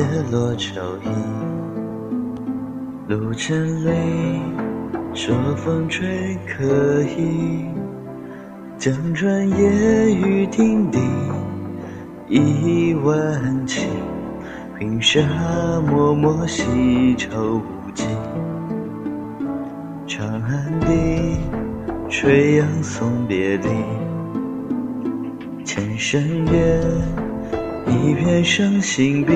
叶落秋意，路千里，说风吹可以。江船夜雨亭底，一万顷，云沙漠漠，西愁无际。长安笛，垂杨送别离。千山月，一片伤心碧。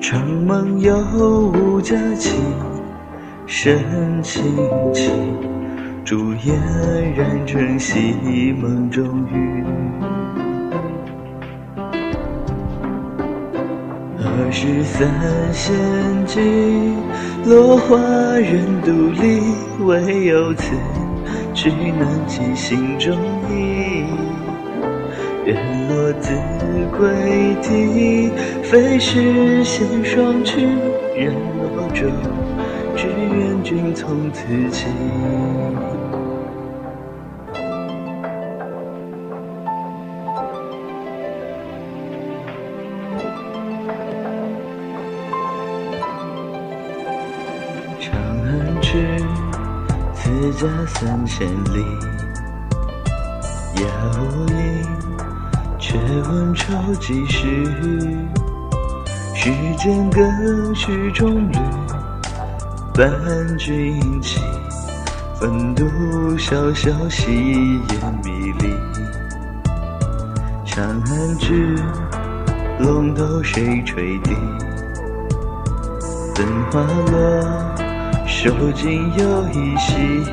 长梦又无佳期，深情起，烛焰染成戏梦中雨。二十三弦尽，落花人独立，唯有此曲能寄心中意。月落子规啼，非是弦双曲，人落舟，只愿君从此起。长安去，此家三千里。夜无音，却问愁几时？世间更续中侣，伴君起。分度潇潇，夕烟迷离。长安去，龙头谁吹笛？灯花落，手尽又一夕。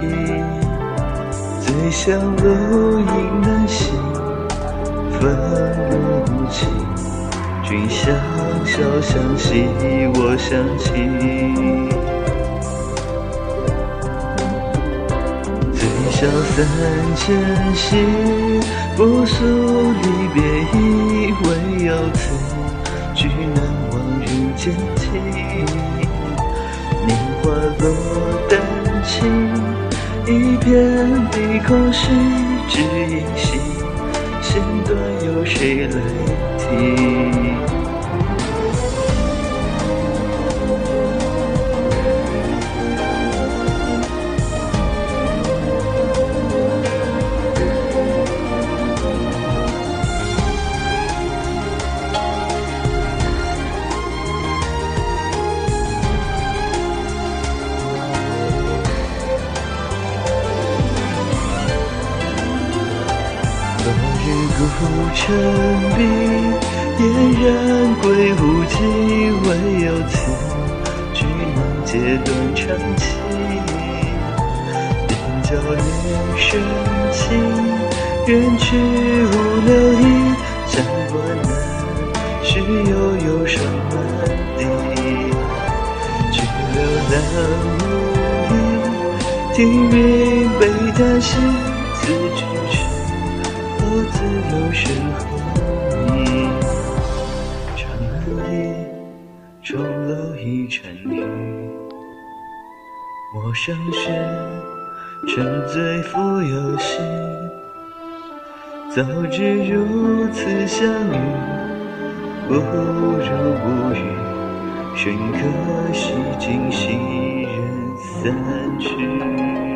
醉乡路影难行，分不清。君相笑相惜，我相亲。醉笑三千夕，不诉离别意，唯有此句难忘人间情。年华落丹青，一片碧空虚，只因心弦断，有谁来听？日孤城闭，嫣然归无期，唯有此句能解断肠情。鬓角恋深情，远去无留意，相关难，须有忧伤满地。去留难无影，听云悲叹息，楼一尘雨。陌上雪，沉醉复有心。早知如此相遇，不如无语。寻可惜今夕人散去。